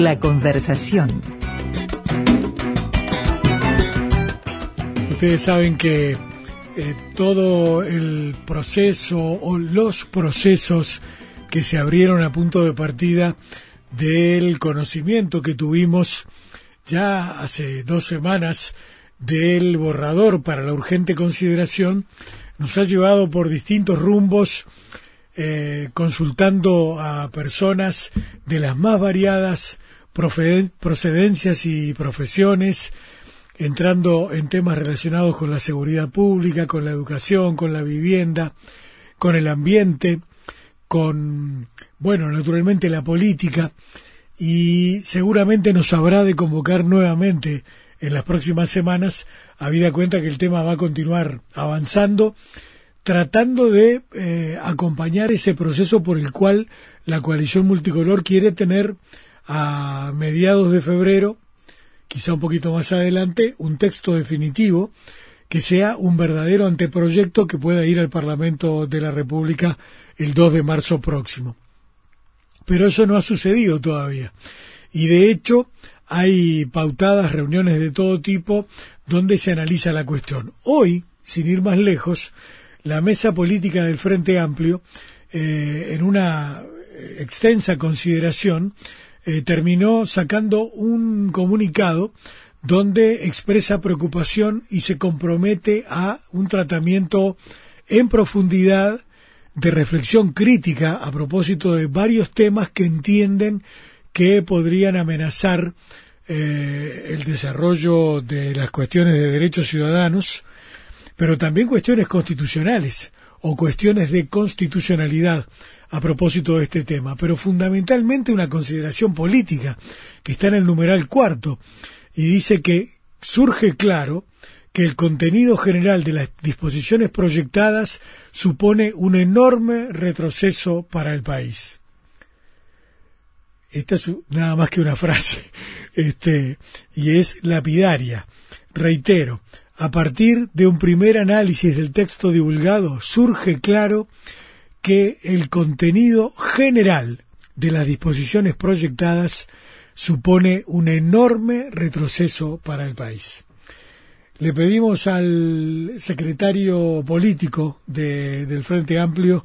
La conversación. Ustedes saben que eh, todo el proceso o los procesos que se abrieron a punto de partida del conocimiento que tuvimos ya hace dos semanas del borrador para la urgente consideración nos ha llevado por distintos rumbos eh, consultando a personas de las más variadas procedencias y profesiones, entrando en temas relacionados con la seguridad pública, con la educación, con la vivienda, con el ambiente, con, bueno, naturalmente la política, y seguramente nos habrá de convocar nuevamente en las próximas semanas, habida cuenta que el tema va a continuar avanzando, tratando de eh, acompañar ese proceso por el cual la coalición multicolor quiere tener a mediados de febrero, quizá un poquito más adelante, un texto definitivo que sea un verdadero anteproyecto que pueda ir al Parlamento de la República el 2 de marzo próximo. Pero eso no ha sucedido todavía. Y de hecho hay pautadas reuniones de todo tipo donde se analiza la cuestión. Hoy, sin ir más lejos, la mesa política del Frente Amplio, eh, en una extensa consideración, eh, terminó sacando un comunicado donde expresa preocupación y se compromete a un tratamiento en profundidad de reflexión crítica a propósito de varios temas que entienden que podrían amenazar eh, el desarrollo de las cuestiones de derechos ciudadanos, pero también cuestiones constitucionales o cuestiones de constitucionalidad a propósito de este tema, pero fundamentalmente una consideración política que está en el numeral cuarto y dice que surge claro que el contenido general de las disposiciones proyectadas supone un enorme retroceso para el país. Esta es nada más que una frase, este, y es lapidaria. Reitero, a partir de un primer análisis del texto divulgado, surge claro que el contenido general de las disposiciones proyectadas supone un enorme retroceso para el país. Le pedimos al secretario político del Frente Amplio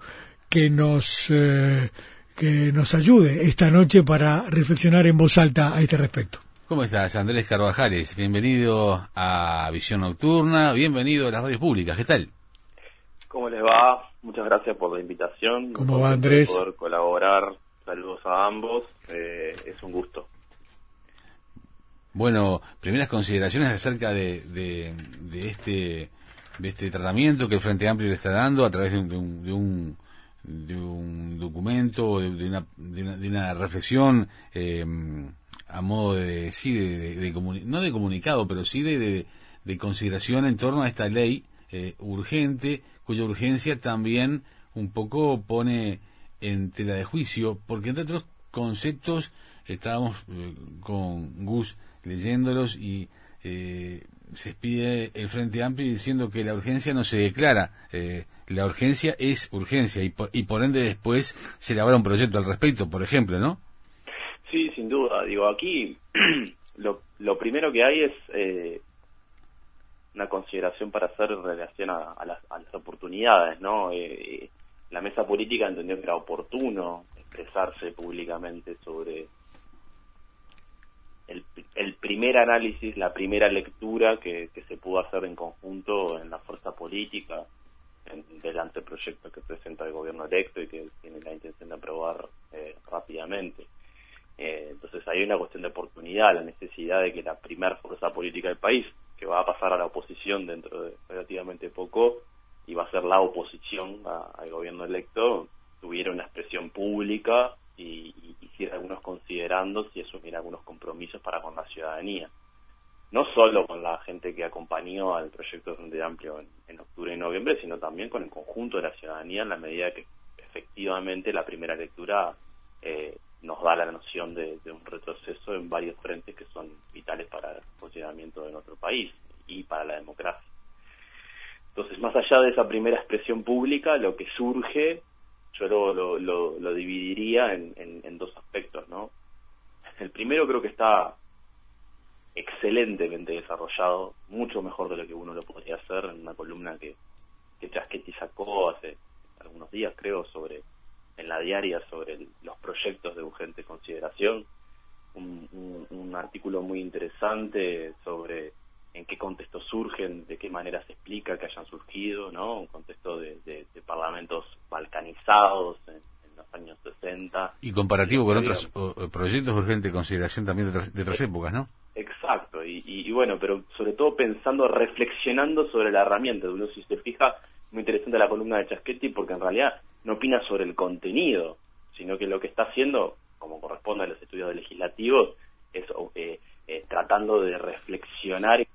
que nos, eh, que nos ayude esta noche para reflexionar en voz alta a este respecto. ¿Cómo estás, Andrés Carvajales? Bienvenido a Visión Nocturna, bienvenido a las radios públicas. ¿Qué tal? ¿Cómo les va? Muchas gracias por la invitación. ¿Cómo va, Andrés? Poder colaborar. Saludos a ambos. Eh, es un gusto. Bueno, primeras consideraciones acerca de, de, este de este tratamiento que el Frente Amplio le está dando a través de un, de un, de un, documento, de, una, de, una, reflexión eh, a modo de, sí, de, no de comunicado, pero sí de, de, consideración en torno a esta ley eh, urgente, cuya urgencia también un poco pone en tela de juicio, porque entre otros conceptos estábamos eh, con Gus leyéndolos y eh, se pide el Frente Amplio diciendo que la urgencia no se declara, eh, la urgencia es urgencia y por, y por ende después se elabora un proyecto al respecto, por ejemplo, ¿no? Sí, sin duda. Digo, aquí lo, lo primero que hay es eh, consideración para hacer en relación a, las, oportunidades, ¿no? Eh, la mesa política entendió que era oportuno expresarse públicamente sobre el, el primer análisis, la primera lectura que, se pudo hacer en conjunto en la fuerza política en, del anteproyecto que presenta el gobierno electo y que tiene la intención de aprobar eh, rápidamente. Eh, entonces hay una cuestión de oportunidad, la necesidad de que la primera fuerza política del país, que va a pasar a la oposición dentro de relativamente poco, y va a ser la oposición al gobierno electo, tuviera una expresión pública y, hiciera algunos considerandos y asumiera algunos compromisos para con la ciudadanía. No solo con la gente que acompañó al proyecto de Frente Amplio en, octubre y noviembre, sino también con el conjunto de la ciudadanía en la medida que efectivamente la primera lectura eh, nos da la noción de, un retroceso en varios frentes que son vitales para el funcionamiento de nuestro país y para la democracia. Entonces, más allá de esa primera expresión pública, lo que surge, yo lo, lo, lo, dividiría en, dos aspectos, ¿no? el primero creo que está excelentemente desarrollado, mucho mejor de lo que uno lo podría hacer en una columna que, que sacó hace algunos días, creo, sobre en la diaria sobre los proyectos de urgente consideración. Un, artículo muy interesante sobre en qué contexto surgen, de qué manera se explica que hayan surgido, ¿no? Un contexto de, parlamentos balcanizados en, los años 60. Y comparativo con otros proyectos de urgente consideración también de otras, épocas, ¿no? Exacto, y, y, bueno, pero sobre todo pensando, reflexionando sobre la herramienta. Uno, si se fija, muy interesante la columna de Chaschetti porque en realidad no opina sobre el contenido, sino que lo que está haciendo, como corresponde a los estudios legislativos, es eh, eh, tratando de reflexionar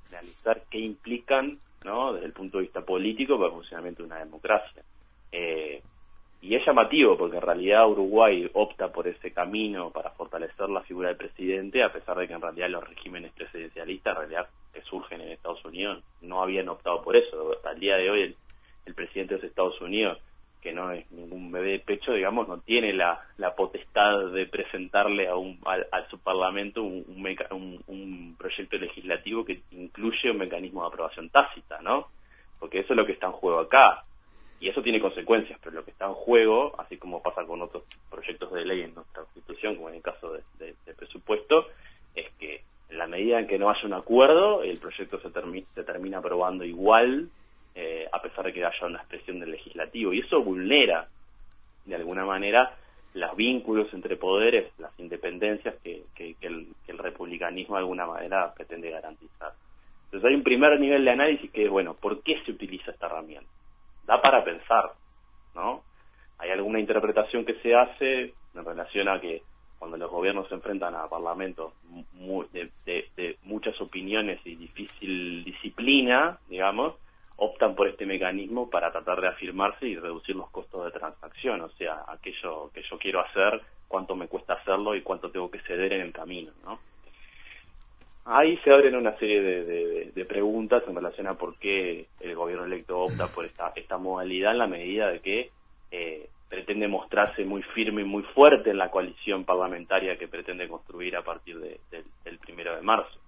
analizar qué implican, ¿no? desde el punto de vista político, para el funcionamiento de una democracia. Eh, y es llamativo porque en realidad Uruguay opta por ese camino para fortalecer la figura del presidente, a pesar de que en realidad los regímenes presidencialistas, en realidad que surgen en Estados Unidos, no habían optado por eso. Al día de hoy el, el presidente de Estados Unidos que no es ningún bebé de pecho, digamos, no tiene la, la potestad de presentarle a, un, a, su parlamento un, un, un, proyecto legislativo que incluye un mecanismo de aprobación tácita, ¿no? Porque eso es lo que está en juego acá. Y eso tiene consecuencias, pero lo que está en juego, así como pasa con otros proyectos de ley en nuestra Constitución, como en el caso de, presupuesto, es que en la medida en que no haya un acuerdo, el proyecto se, se termina aprobando igual eh, a pesar de que haya una expresión del legislativo. Y eso vulnera, de alguna manera, los vínculos entre poderes, las independencias que, el, republicanismo de alguna manera pretende garantizar. Entonces hay un primer nivel de análisis que es, bueno, ¿por qué se utiliza esta herramienta? Da para pensar, ¿no? Hay alguna interpretación que se hace en relación a que cuando los gobiernos se enfrentan a parlamentos de muchas opiniones y difícil disciplina, digamos, optan por este mecanismo para tratar de afirmarse y reducir los costos de transacción, o sea, aquello que yo quiero hacer, cuánto me cuesta hacerlo y cuánto tengo que ceder en el camino, ¿no? Ahí se abren una serie de, preguntas en relación a por qué el gobierno electo opta por esta, esta modalidad en la medida de que eh, pretende mostrarse muy firme y muy fuerte en la coalición parlamentaria que pretende construir a partir del primero de marzo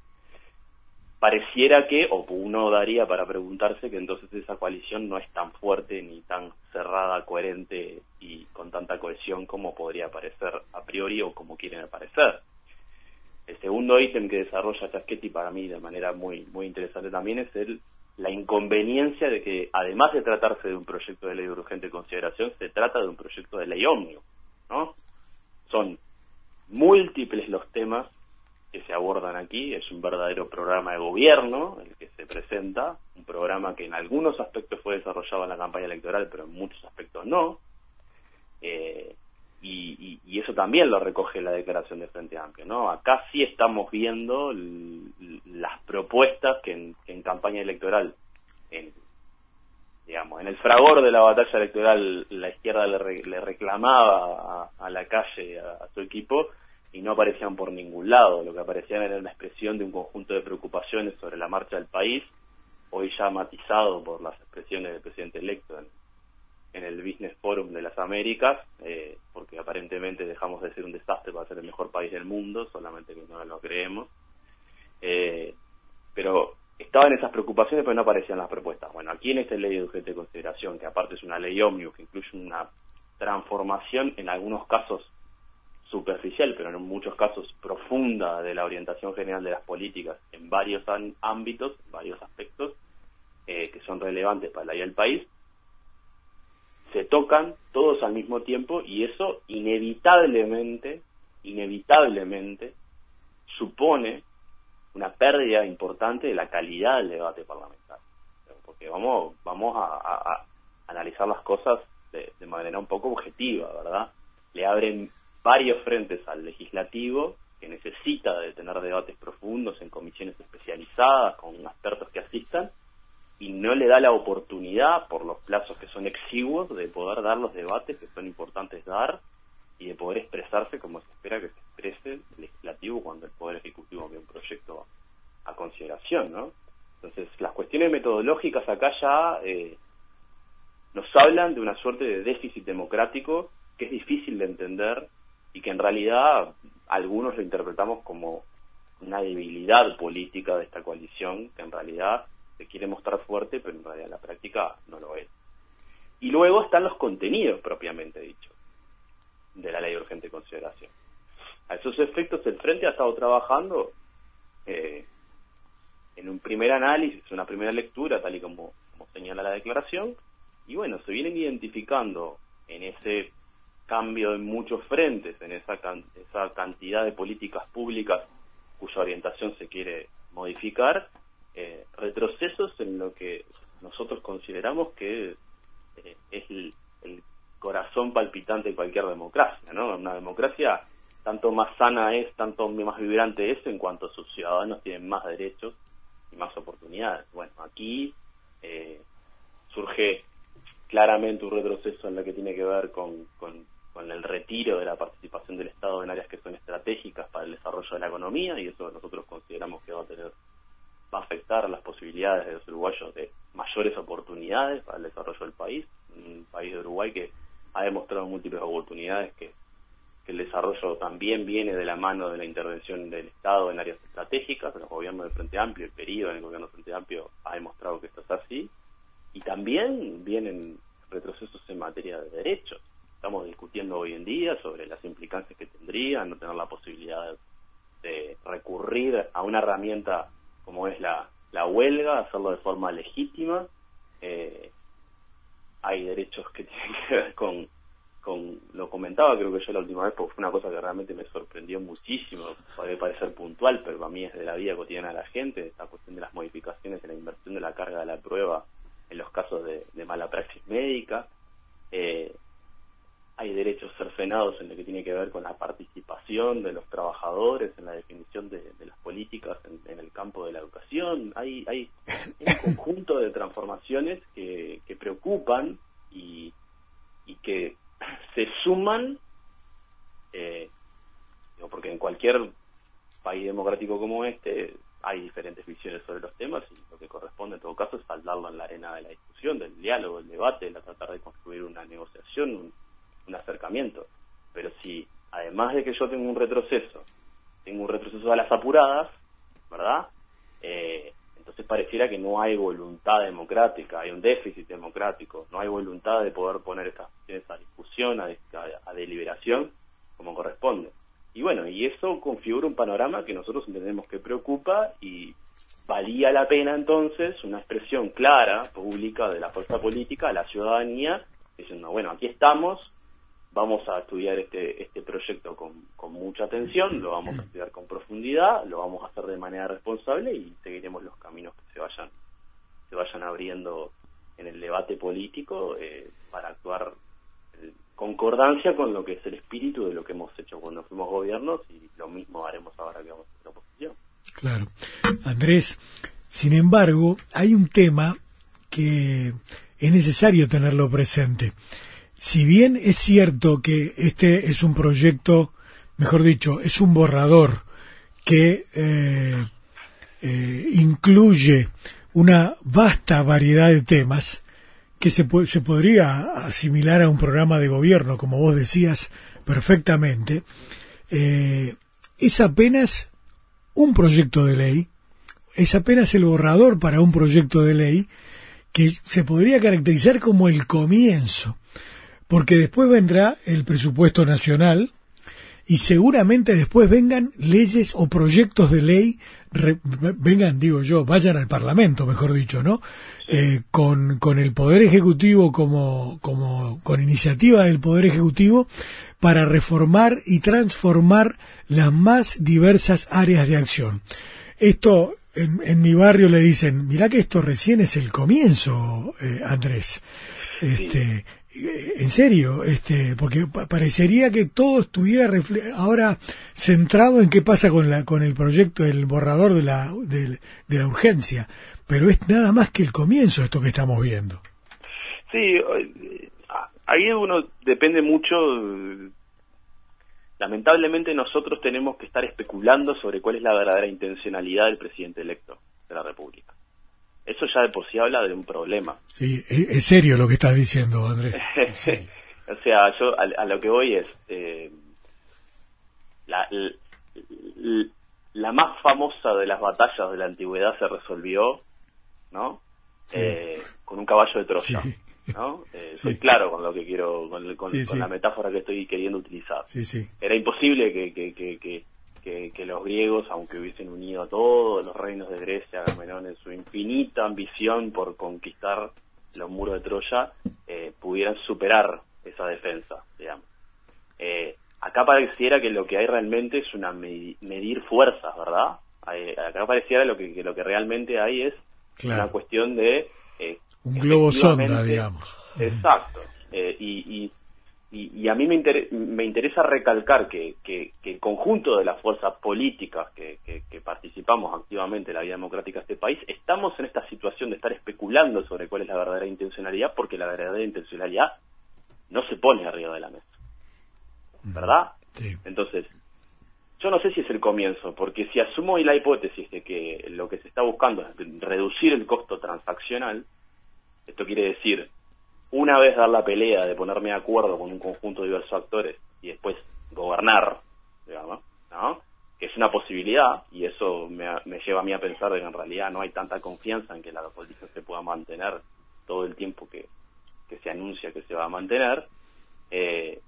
pareciera que, o uno daría para preguntarse que entonces esa coalición no es tan fuerte ni tan cerrada, coherente y con tanta cohesión como podría parecer a priori o como quieren aparecer. El segundo ítem que desarrolla Chaschetti para mí de manera muy, muy interesante también es el, la inconveniencia de que además de tratarse de un proyecto de ley de urgente consideración, se trata de un proyecto de ley omnio, ¿no? Son múltiples los temas que se abordan aquí. Es un verdadero programa de gobierno el que se presenta, un programa que en algunos aspectos fue desarrollado en la campaña electoral, pero en muchos aspectos no. Eh, y, eso también lo recoge la declaración de Frente Amplio. ¿no? Acá sí estamos viendo las propuestas que en, campaña electoral, en, digamos, en el fragor de la batalla electoral, la izquierda le, reclamaba a, la calle, a su equipo, y no aparecían por ningún lado. Lo que aparecían era una expresión de un conjunto de preocupaciones sobre la marcha del país, hoy ya matizado por las expresiones del presidente electo en, el Business Forum de las Américas, eh, porque aparentemente dejamos de ser un desastre para ser el mejor país del mundo, solamente que no lo creemos. Eh, pero estaban esas preocupaciones, pero no aparecían las propuestas. Bueno, aquí en esta ley de urgente de consideración, que aparte es una ley ómnibus, que incluye una transformación en algunos casos superficial, pero en muchos casos profunda de la orientación general de las políticas en varios ámbitos, varios aspectos eh, que son relevantes para la vida del país, se tocan todos al mismo tiempo y eso inevitablemente, inevitablemente supone una pérdida importante de la calidad del debate parlamentario. Porque vamos, vamos a, analizar las cosas de, de manera un poco objetiva, ¿verdad? Le abren varios frentes al legislativo que necesita de tener debates profundos en comisiones especializadas con expertos que asistan y no le da la oportunidad por los plazos que son exiguos de poder dar los debates que son importantes dar y de poder expresarse como se espera que se exprese el legislativo cuando el poder ejecutivo ve un proyecto a consideración, ¿no? Entonces las cuestiones metodológicas acá ya eh, nos hablan de una suerte de déficit democrático que es difícil de entender y que en realidad algunos lo interpretamos como una debilidad política de esta coalición, que en realidad se quiere mostrar fuerte, pero en realidad en la práctica no lo es. Y luego están los contenidos propiamente dichos de la ley de urgente consideración. A esos efectos el Frente ha estado trabajando eh, en un primer análisis, una primera lectura, tal y como señala la declaración, y bueno, se vienen identificando en ese cambio en muchos frentes, en esa, esa cantidad de políticas públicas cuya orientación se quiere modificar, eh, retrocesos en lo que nosotros consideramos que eh, es el, corazón palpitante de cualquier democracia, ¿no? Una democracia tanto más sana es, tanto más vibrante es en cuanto sus ciudadanos tienen más derechos y más oportunidades. Bueno, aquí eh, surge claramente un retroceso en lo que tiene que ver con, con, el retiro de la participación del Estado en áreas que son estratégicas para el desarrollo de la economía y eso nosotros consideramos que va a tener va a afectar las posibilidades de los uruguayos de mayores oportunidades para el desarrollo del país, un país de Uruguay que ha demostrado múltiples oportunidades que, el desarrollo también viene de la mano de la intervención del Estado en áreas estratégicas, los gobiernos del Frente Amplio, el periodo en el gobierno del Frente Amplio ha demostrado que esto es así, y también vienen retrocesos en materia de derechos. Estamos discutiendo hoy en día sobre las implicancias que tendría no tener la posibilidad de recurrir a una herramienta como es la, la huelga, hacerlo de forma legítima. Eh, hay derechos que tienen que ver con, con, lo comentaba creo que yo la última vez, porque fue una cosa que realmente me sorprendió muchísimo, puede parecer puntual, pero para mí es de la vida cotidiana de la gente, esta cuestión de las modificaciones de la inversión de la carga de la prueba en los casos de, mala praxis médica. Eh, hay derechos cercenados en lo que tiene que ver con la participación de los trabajadores en la definición de, las políticas en, el campo de la educación. Hay, hay un conjunto de transformaciones que, preocupan y, y, que se suman, eh, porque en cualquier país democrático como este hay diferentes visiones sobre los temas y lo que corresponde en todo caso es saldarlo en la arena de la discusión, del diálogo, del debate, de tratar de construir una negociación, un, acercamiento. Pero si, además de que yo tengo un retroceso, tengo un retroceso a las apuradas, ¿verdad? Eh, entonces pareciera que no hay voluntad democrática, hay un déficit democrático, no hay voluntad de poder poner estas a discusión, a deliberación, como corresponde. Y bueno, y eso configura un panorama que nosotros entendemos que preocupa y valía la pena entonces una expresión clara, pública de la fuerza política a la ciudadanía, diciendo, bueno, aquí estamos, vamos a estudiar este, este proyecto con, con mucha atención, lo vamos a estudiar con profundidad, lo vamos a hacer de manera responsable y seguiremos los caminos que se vayan, se vayan abriendo en el debate político eh, para actuar concordancia con lo que es el espíritu de lo que hemos hecho cuando fuimos gobiernos y lo mismo haremos ahora que vamos a ser oposición. Claro. Andrés, sin embargo, hay un tema que es necesario tenerlo presente. Si bien es cierto que este es un proyecto, mejor dicho, es un borrador que eh, eh, incluye una vasta variedad de temas, que se, se podría asimilar a un programa de gobierno, como vos decías perfectamente, eh, es apenas un proyecto de ley, es apenas el borrador para un proyecto de ley que se podría caracterizar como el comienzo, porque después vendrá el presupuesto nacional y seguramente después vengan leyes o proyectos de ley vengan, digo yo, vayan al Parlamento, mejor dicho, ¿no? Eh, con, con el Poder Ejecutivo como, como, con iniciativa del Poder Ejecutivo para reformar y transformar las más diversas áreas de acción. Esto, en, en mi barrio le dicen, mira que esto recién es el comienzo, eh, Andrés. Este, en serio, este, porque parecería que todo estuviera ahora centrado en qué pasa con la con el proyecto, el borrador de la de, la urgencia, pero es nada más que el comienzo esto que estamos viendo. Sí, ahí uno depende mucho. Lamentablemente nosotros tenemos que estar especulando sobre cuál es la verdadera intencionalidad del presidente electo de la República. Eso ya de por sí habla de un problema. Sí, es serio lo que estás diciendo, Andrés. o sea, yo a, lo que voy es, eh, la, la más famosa de las batallas de la antigüedad se resolvió, ¿no? Eh, con un caballo de Troya. ¿no? Eh, soy claro con lo que quiero, con, la metáfora que estoy queriendo utilizar. Era imposible que, que, que, los griegos, aunque hubiesen unido a todos los reinos de Grecia, Agamenón, en su infinita ambición por conquistar los muros de Troya, eh, pudieran superar esa defensa, digamos. Eh, acá pareciera que lo que hay realmente es una medir fuerzas, ¿verdad? acá pareciera lo que, lo que realmente hay es una cuestión de... Eh, Un globo sonda, digamos. Exacto. Eh, y, y, a mí me, me interesa recalcar que, que, el conjunto de las fuerzas políticas que, que, participamos activamente en la vida democrática de este país, estamos en esta situación de estar especulando sobre cuál es la verdadera intencionalidad, porque la verdadera intencionalidad no se pone arriba de la mesa. ¿Verdad? Sí. Entonces, yo no sé si es el comienzo, porque si asumo la hipótesis de que lo que se está buscando es reducir el costo transaccional, esto quiere decir una vez dar la pelea de ponerme de acuerdo con un conjunto de diversos actores y después gobernar, digamos, ¿no? que es una posibilidad y eso me, lleva a mí a pensar de que en realidad no hay tanta confianza en que la política se pueda mantener todo el tiempo que, se anuncia que se va a mantener. Eh,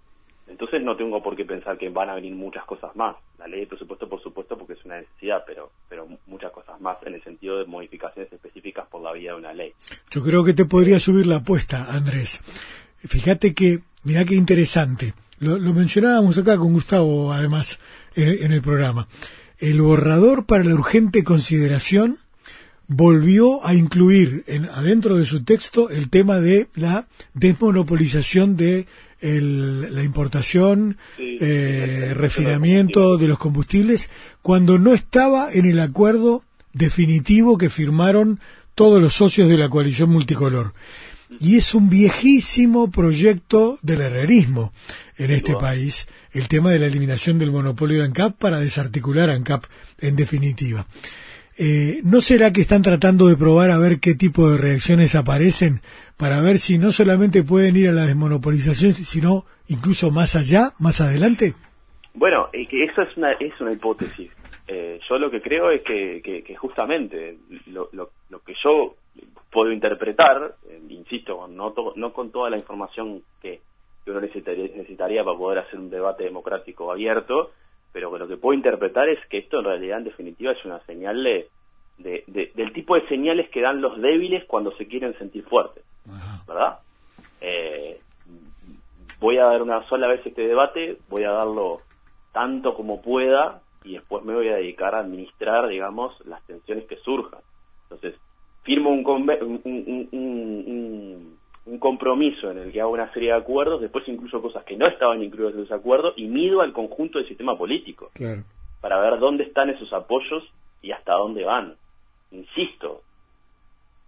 entonces no tengo por qué pensar que van a venir muchas cosas más. La ley de presupuesto, por supuesto, porque es una necesidad, pero, pero muchas cosas más en el sentido de modificaciones específicas por la vía de una ley. Yo creo que te podría subir la apuesta, Andrés. Fíjate que, mira qué interesante. Lo, mencionábamos acá con Gustavo, además, en, el programa. El borrador para la urgente consideración volvió a incluir en, adentro de su texto el tema de la desmonopolización de la importación, eh, refinamiento de los combustibles, cuando no estaba en el acuerdo definitivo que firmaron todos los socios de la coalición multicolor. Y es un viejísimo proyecto del herrerismo en este país, el tema de la eliminación del monopolio de ANCAP para desarticular ANCAP en definitiva. Eh, ¿No será que están tratando de probar a ver qué tipo de reacciones aparecen para ver si no solamente pueden ir a la desmonopolización, sino incluso más allá, más adelante? Bueno, que eso es una, es una hipótesis. Eh, yo lo que creo es que, justamente lo, lo, que yo puedo interpretar, eh, insisto, no, no con toda la información que, uno necesitaría, necesitaría para poder hacer un debate democrático abierto, pero lo que puedo interpretar es que esto en realidad en definitiva es una señal de, del tipo de señales que dan los débiles cuando se quieren sentir fuertes, ¿verdad? Eh, voy a dar una sola vez este debate, voy a darlo tanto como pueda y después me voy a dedicar a administrar, digamos, las tensiones que surjan. Entonces, firmo un, un, un, un compromiso en el que hago una serie de acuerdos, después incluso cosas que no estaban incluidas en ese acuerdo y mido al conjunto del sistema político para ver dónde están esos apoyos y hasta dónde van. Insisto,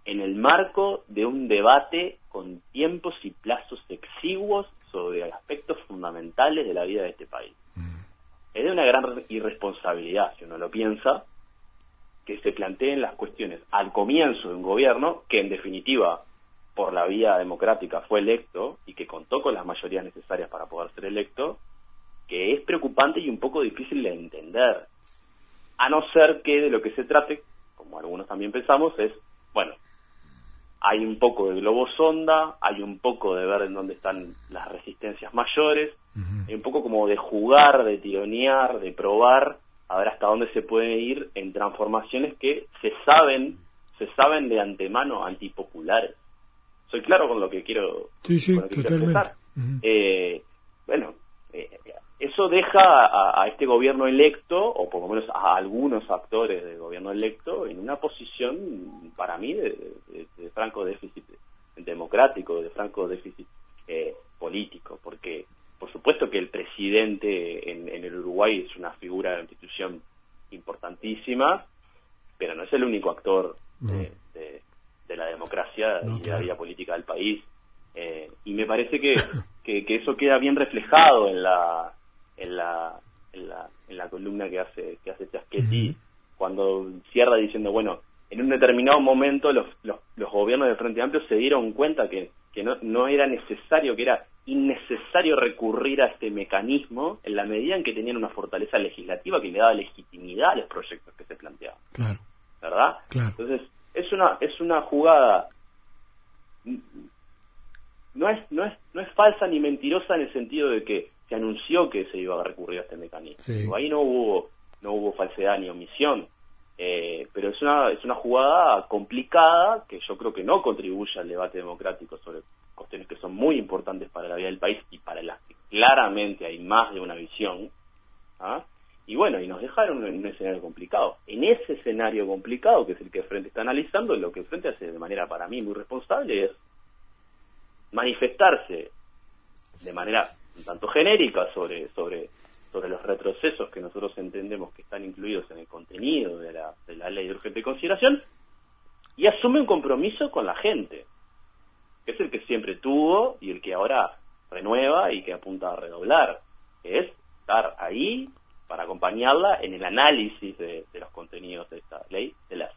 en el marco de un debate con tiempos y plazos exiguos sobre aspectos fundamentales de la vida de este país. Mm. Es de una gran irresponsabilidad, si uno lo piensa, que se planteen las cuestiones al comienzo de un gobierno que en definitiva por la vía democrática fue electo y que contó con las mayorías necesarias para poder ser electo, que es preocupante y un poco difícil de entender. A no ser que de lo que se trate, como algunos también pensamos, es, bueno, hay un poco de globo sonda, hay un poco de ver en dónde están las resistencias mayores, hay un poco como de jugar, de tironear, de probar, a ver hasta dónde se puede ir en transformaciones que se saben, se saben de antemano antipopulares soy claro con lo que quiero, sí, sí, totalmente. Eh, bueno, eh, eso deja a, este gobierno electo, o por lo menos a algunos actores del gobierno electo, en una posición, para mí, de, franco déficit democrático, de franco déficit eh, político, porque por supuesto que el presidente en, el Uruguay es una figura de institución importantísima, pero no es el único actor de y la vida política del país. Eh, y me parece que, que, eso queda bien reflejado en la, en la, en la, en la columna que hace, que hace Chaschetti, cuando cierra diciendo, bueno, en un determinado momento los, los, gobiernos del Frente Amplio se dieron cuenta que, que no, no era necesario, que era innecesario recurrir a este mecanismo en la medida en que tenían una fortaleza legislativa que le daba legitimidad a los proyectos que se planteaban. Claro. ¿Verdad? Entonces, es una, es una jugada no es, no es, no es falsa ni mentirosa en el sentido de que se anunció que se iba a recurrir a este mecanismo. Ahí no hubo, no hubo falsedad ni omisión. Eh, pero es una, es una jugada complicada que yo creo que no contribuye al debate democrático sobre cuestiones que son muy importantes para la vida del país y para las que claramente hay más de una visión. ¿ah? Y bueno, y nos dejaron en un escenario complicado. En ese escenario complicado, que es el que Frente está analizando, lo que Frente hace de manera para mí muy responsable es manifestarse de manera un tanto genérica sobre, sobre sobre los retrocesos que nosotros entendemos que están incluidos en el contenido de la, de la ley de urgente consideración y asume un compromiso con la gente, que es el que siempre tuvo y el que ahora renueva y que apunta a redoblar, que es estar ahí para acompañarla en el análisis de, los contenidos de esta ley, de los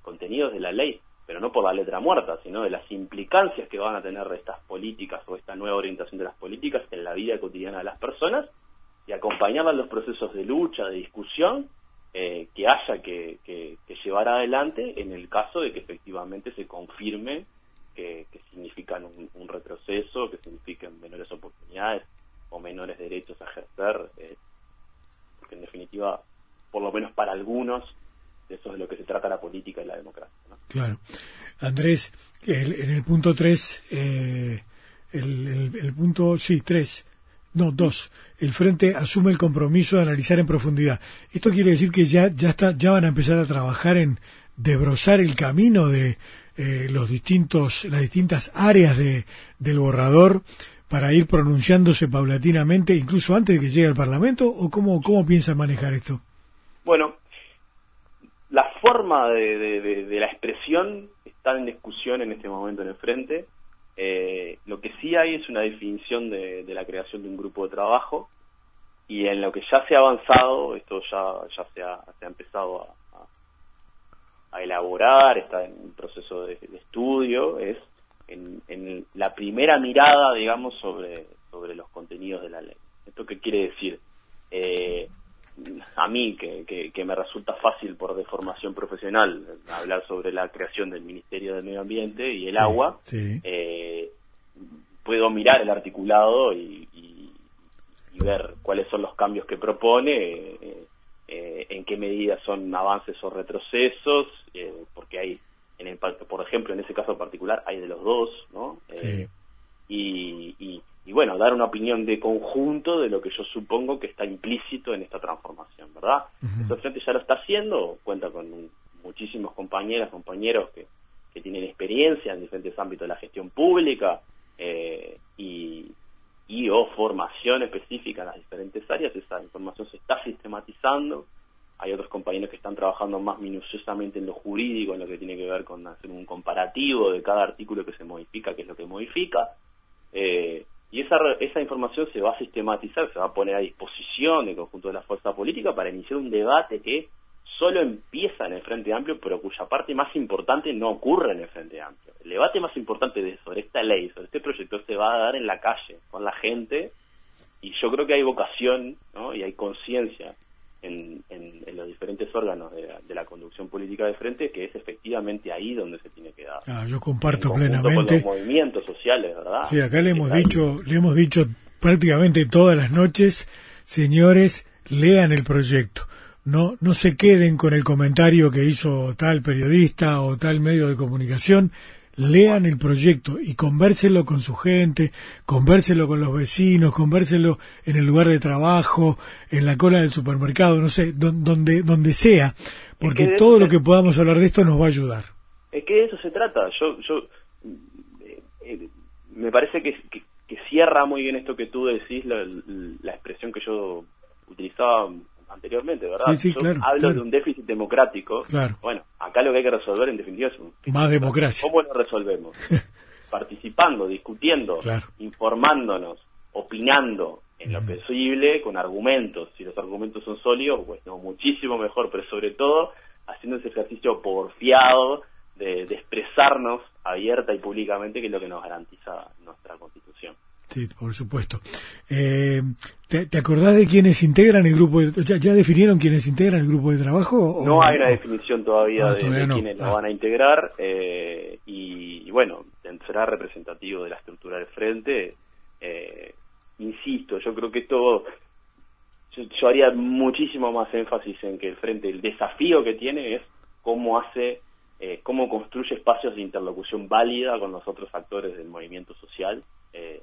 contenidos de la ley, pero no por la letra muerta, sino de las implicancias que van a tener estas políticas o esta nueva orientación de las políticas en la vida cotidiana de las personas y acompañarla en los procesos de lucha, de discusión eh, que haya que, llevar adelante en el caso de que efectivamente se confirme que, significan un, retroceso, que significan menores oportunidades o menores derechos a ejercer, eh, en definitiva, por lo menos para algunos, eso es de lo que se trata la política y la democracia. Claro. Andrés, en el punto 3, eh, el, el, el, punto, sí, 3, no, dos. El Frente asume el compromiso de analizar en profundidad. Esto quiere decir que ya, ya, está, ya van a empezar a trabajar en desbrozar el camino de eh, los distintos, las distintas áreas de, del borrador para ir pronunciándose paulatinamente, incluso antes de que llegue al Parlamento, o cómo, cómo manejar esto? Bueno, la forma de, de la expresión está en discusión en este momento en el Frente eh, lo que sí hay es una definición de, la creación de un grupo de trabajo y en lo que ya se ha avanzado, esto ya, ya se, ha, se ha empezado a, elaborar, está en un proceso de, estudio, es en, la primera mirada, digamos, sobre, sobre los contenidos de la ley. ¿Esto qué quiere decir? Eh, a mí, que, que, me resulta fácil por deformación profesional hablar sobre la creación del Ministerio del Medio Ambiente y el agua, eh, puedo mirar el articulado y, ver cuáles son los cambios que propone, eh, eh, en qué medidas son avances o retrocesos, porque hay, en el, por ejemplo, en ese caso particular, hay de los dos, ¿no? y, y y bueno, dar una opinión de conjunto de lo que yo supongo que está implícito en esta transformación, ¿verdad? Uh frente ya lo está haciendo, cuenta con muchísimos compañeras, compañeros que, que tienen experiencia en diferentes ámbitos de la gestión pública eh, y, y o formación específica en las diferentes áreas, esa información se está sistematizando, hay otros compañeros que están trabajando más minuciosamente en lo jurídico, en lo que tiene que ver con hacer un comparativo de cada artículo que se modifica, qué es lo que modifica, eh, y esa, esa información se va a sistematizar, se va a poner a disposición del conjunto de la fuerza política para iniciar un debate que solo empieza en el Frente Amplio, pero cuya parte más importante no ocurre en el Frente Amplio. El debate más importante de, sobre esta ley, sobre este proyecto, se va a dar en la calle, con la gente, y yo creo que hay vocación ¿no? y hay conciencia en, en, los diferentes órganos de la, conducción política de frente, que es efectivamente ahí donde se tiene que dar. Ah, yo comparto plenamente. los movimientos sociales, ¿verdad? Sí, acá le hemos dicho, le hemos dicho prácticamente todas las noches, señores, lean el proyecto. No, no se queden con el comentario que hizo tal periodista o tal medio de comunicación lean el proyecto y convérselo con su gente, convérselo con los vecinos, convérselo en el lugar de trabajo, en la cola del supermercado, no sé, donde, donde sea, porque todo lo que podamos hablar de esto nos va a ayudar. Es que de eso se trata. Yo, yo eh, eh, me parece que, que, cierra muy bien esto que tú decís, la, la expresión que yo utilizaba anteriormente, ¿verdad? Sí, hablo de un déficit democrático. Claro. Bueno, acá lo que hay que resolver en definitiva es un... Más democracia. ¿Cómo lo resolvemos? Participando, discutiendo, informándonos, opinando en lo posible con argumentos. Si los argumentos son sólidos, pues no, muchísimo mejor, pero sobre todo haciendo ese ejercicio porfiado de, de expresarnos abierta y públicamente, que es lo que nos garantiza nuestra constitución. Sí, por supuesto. Eh, ¿te, ¿te, acordás de quiénes integran el grupo? De, ya, ya, definieron quiénes integran el grupo de trabajo? O, no hay una definición todavía ah, de, todavía de no. quiénes ah. lo van a integrar eh, y, y, bueno, será representativo de la estructura del frente. Eh, insisto, yo creo que esto, yo, yo, haría muchísimo más énfasis en que el frente, el desafío que tiene es cómo hace, eh, cómo construye espacios de interlocución válida con los otros actores del movimiento social. Eh,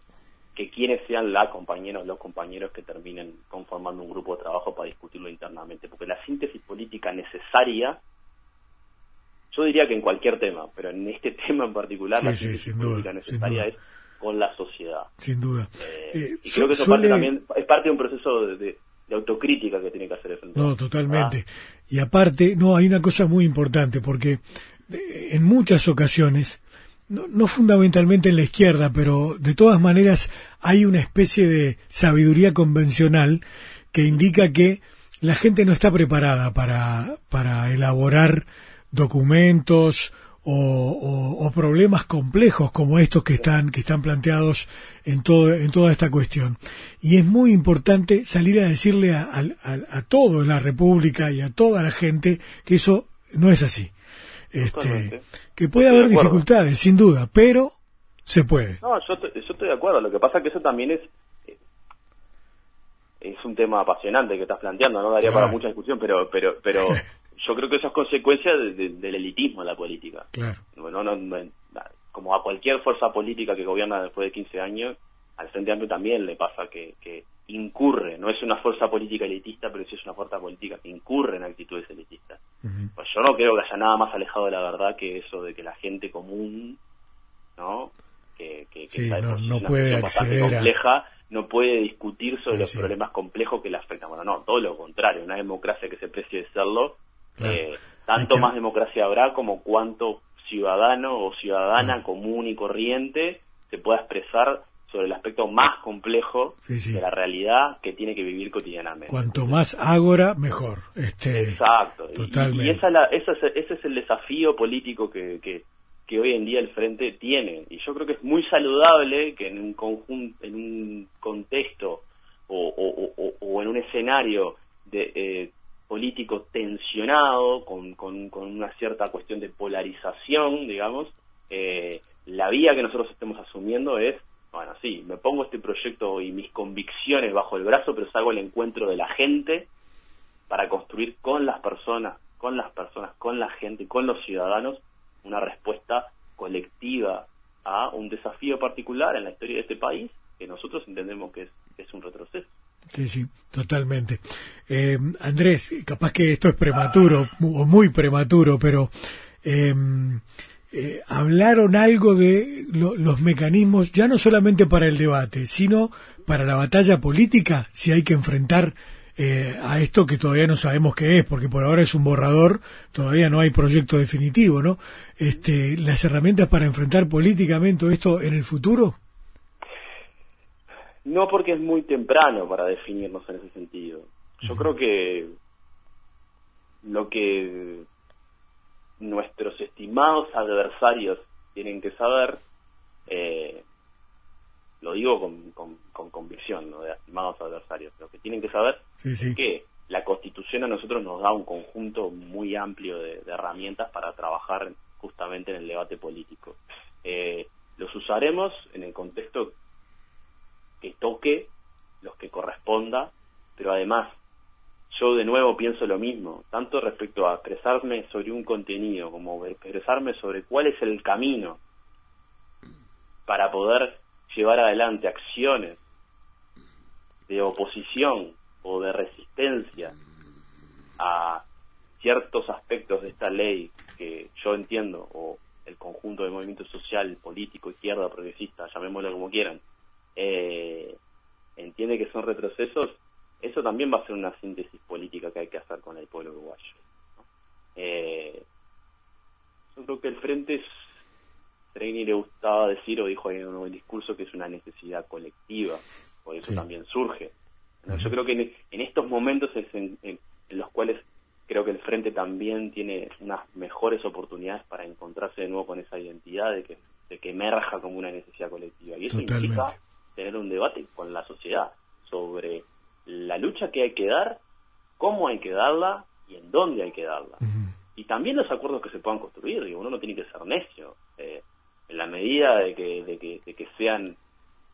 que quienes sean la compañeros los compañeros que terminen conformando un grupo de trabajo para discutirlo internamente, porque la síntesis política necesaria, yo diría que en cualquier tema, pero en este tema en particular, sí, la sí, síntesis política duda, necesaria es con la sociedad. Sin duda. Eh, Eh, y creo que eso suele- parte también, es parte de un proceso de, de- de autocrítica que tiene que hacer el frente. No, totalmente. Ah, Y aparte, no, hay una cosa muy importante, porque eh, en muchas ocasiones, no, no fundamentalmente en la izquierda, pero de todas maneras hay una especie de sabiduría convencional que indica que la gente no está preparada para, para elaborar documentos o, o- o problemas complejos como estos que están, que están planteados en, todo, en toda esta cuestión. Y es muy importante salir a decirle a, al- a todo en la República y a toda la gente que eso no es así. Este, que puede Estoy haber dificultades, sin duda, pero se puede. No, yo, estoy- yo estoy de acuerdo. Lo que pasa es que eso también es eh, es un tema apasionante que estás planteando. No daría Claro. para mucha discusión, pero pero pero yo creo que eso es consecuencia de- de- del elitismo en la política. Claro. Bueno, no- no- como a cualquier fuerza política que gobierna después de 15 años, al Frente Amplio también le pasa que, que incurre. No es una fuerza política elitista, pero sí es una fuerza política que incurre en actitudes elitistas. Pues yo no creo que haya nada más alejado de la verdad que eso de que la gente común, ¿no? Que, que, que Sí, está no- no puede a- compleja, no puede discutir sobre Sí, los sí. problemas complejos que le afectan. Bueno, no, todo lo contrario, una democracia que se precie de serlo, Claro. eh, tanto que- más democracia habrá como cuánto ciudadano o ciudadana común y corriente se pueda expresar sobre el aspecto más complejo Sí, sí. de la realidad que tiene que vivir cotidianamente. Cuanto más ágora, mejor. Este, Exacto. Totalmente. Y, esa es la- esa es- ese es el desafío político que, que, que hoy en día el Frente tiene. Y yo creo que es muy saludable que en un conjunto, en un contexto o, o- o- o en un escenario de eh, político tensionado, con, con, con una cierta cuestión de polarización, digamos, eh, la vía que nosotros estemos asumiendo es, bueno, sí, me pongo este proyecto y mis convicciones bajo el brazo, pero salgo al encuentro de la gente para construir con las personas, con las personas, con la gente, con los ciudadanos, una respuesta colectiva a un desafío particular en la historia de este país que nosotros entendemos que es, es un retroceso. Sí, sí, totalmente. Eh, Andrés, capaz que esto es prematuro, o muy prematuro, pero eh, eh, hablaron algo de lo- los mecanismos, ya no solamente para el debate, sino para la batalla política, si hay que enfrentar eh, a esto que todavía no sabemos qué es, porque por ahora es un borrador, todavía no hay proyecto definitivo, ¿no? Este, las herramientas para enfrentar políticamente esto en el futuro. No porque es muy temprano para definirnos en ese sentido. Yo creo que lo que nuestros estimados adversarios tienen que saber, eh, lo digo con, con- con convicción, ¿no? de estimados adversarios, lo que tienen que saber Sí, sí. es que la Constitución a nosotros nos da un conjunto muy amplio de, de herramientas para trabajar justamente en el debate político. Eh, los usaremos en el contexto que toque, los que corresponda, pero además yo de nuevo pienso lo mismo, tanto respecto a expresarme sobre un contenido como expresarme sobre cuál es el camino para poder llevar adelante acciones de oposición o de resistencia a ciertos aspectos de esta ley que yo entiendo, o el conjunto del movimiento social, político, izquierda, progresista, llamémoslo como quieran, eh, entiende que son retrocesos, eso también va a ser una síntesis política que hay que hacer con el pueblo uruguayo. ¿no? Eh, yo creo que el frente es, Treini le gustaba decir, o dijo en el discurso, que es una necesidad colectiva, por eso Sí. también surge. ¿no? Yo creo que en, en estos momentos es en, en- en los cuales creo que el Frente también tiene unas mejores oportunidades para encontrarse de nuevo con esa identidad de que, de que emerja como una necesidad colectiva. Y eso implica tener un debate con la sociedad sobre la lucha que hay que dar, cómo hay que darla y en dónde hay que darla. Y también los acuerdos que se puedan construir, digo, uno no tiene que ser necio. Eh, en la medida de que, de que, de que sean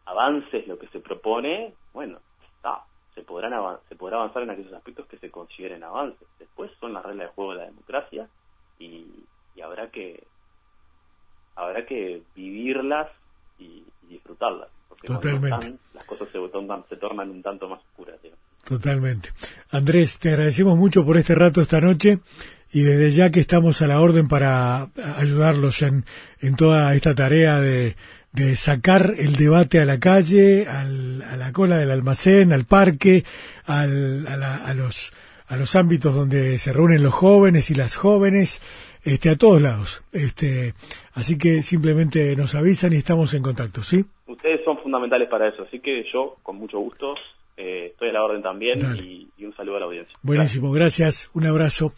avances lo que se propone, bueno, está, se podrán se podrá avanzar en aquellos aspectos que se consideren avances. Después son las reglas de juego de la democracia y, habrá que habrá que vivirlas y, disfrutarlas. Porque Totalmente. las cosas se, se tornan un tanto más oscuras. Totalmente. Andrés, te agradecemos mucho por este rato esta noche y desde ya que estamos a la orden para ayudarlos en, en toda esta tarea de, de sacar el debate a la calle, al, a la cola del almacén, al parque, al, a, a, los, a los ámbitos donde se reúnen los jóvenes y las jóvenes, este, a todos lados. Este, así que simplemente nos avisan y estamos en contacto, ¿sí? Ustedes son fundamentales para eso, así que yo, con mucho gusto, eh, estoy a la orden también y, y, un saludo a la audiencia. Buenísimo, gracias. un abrazo.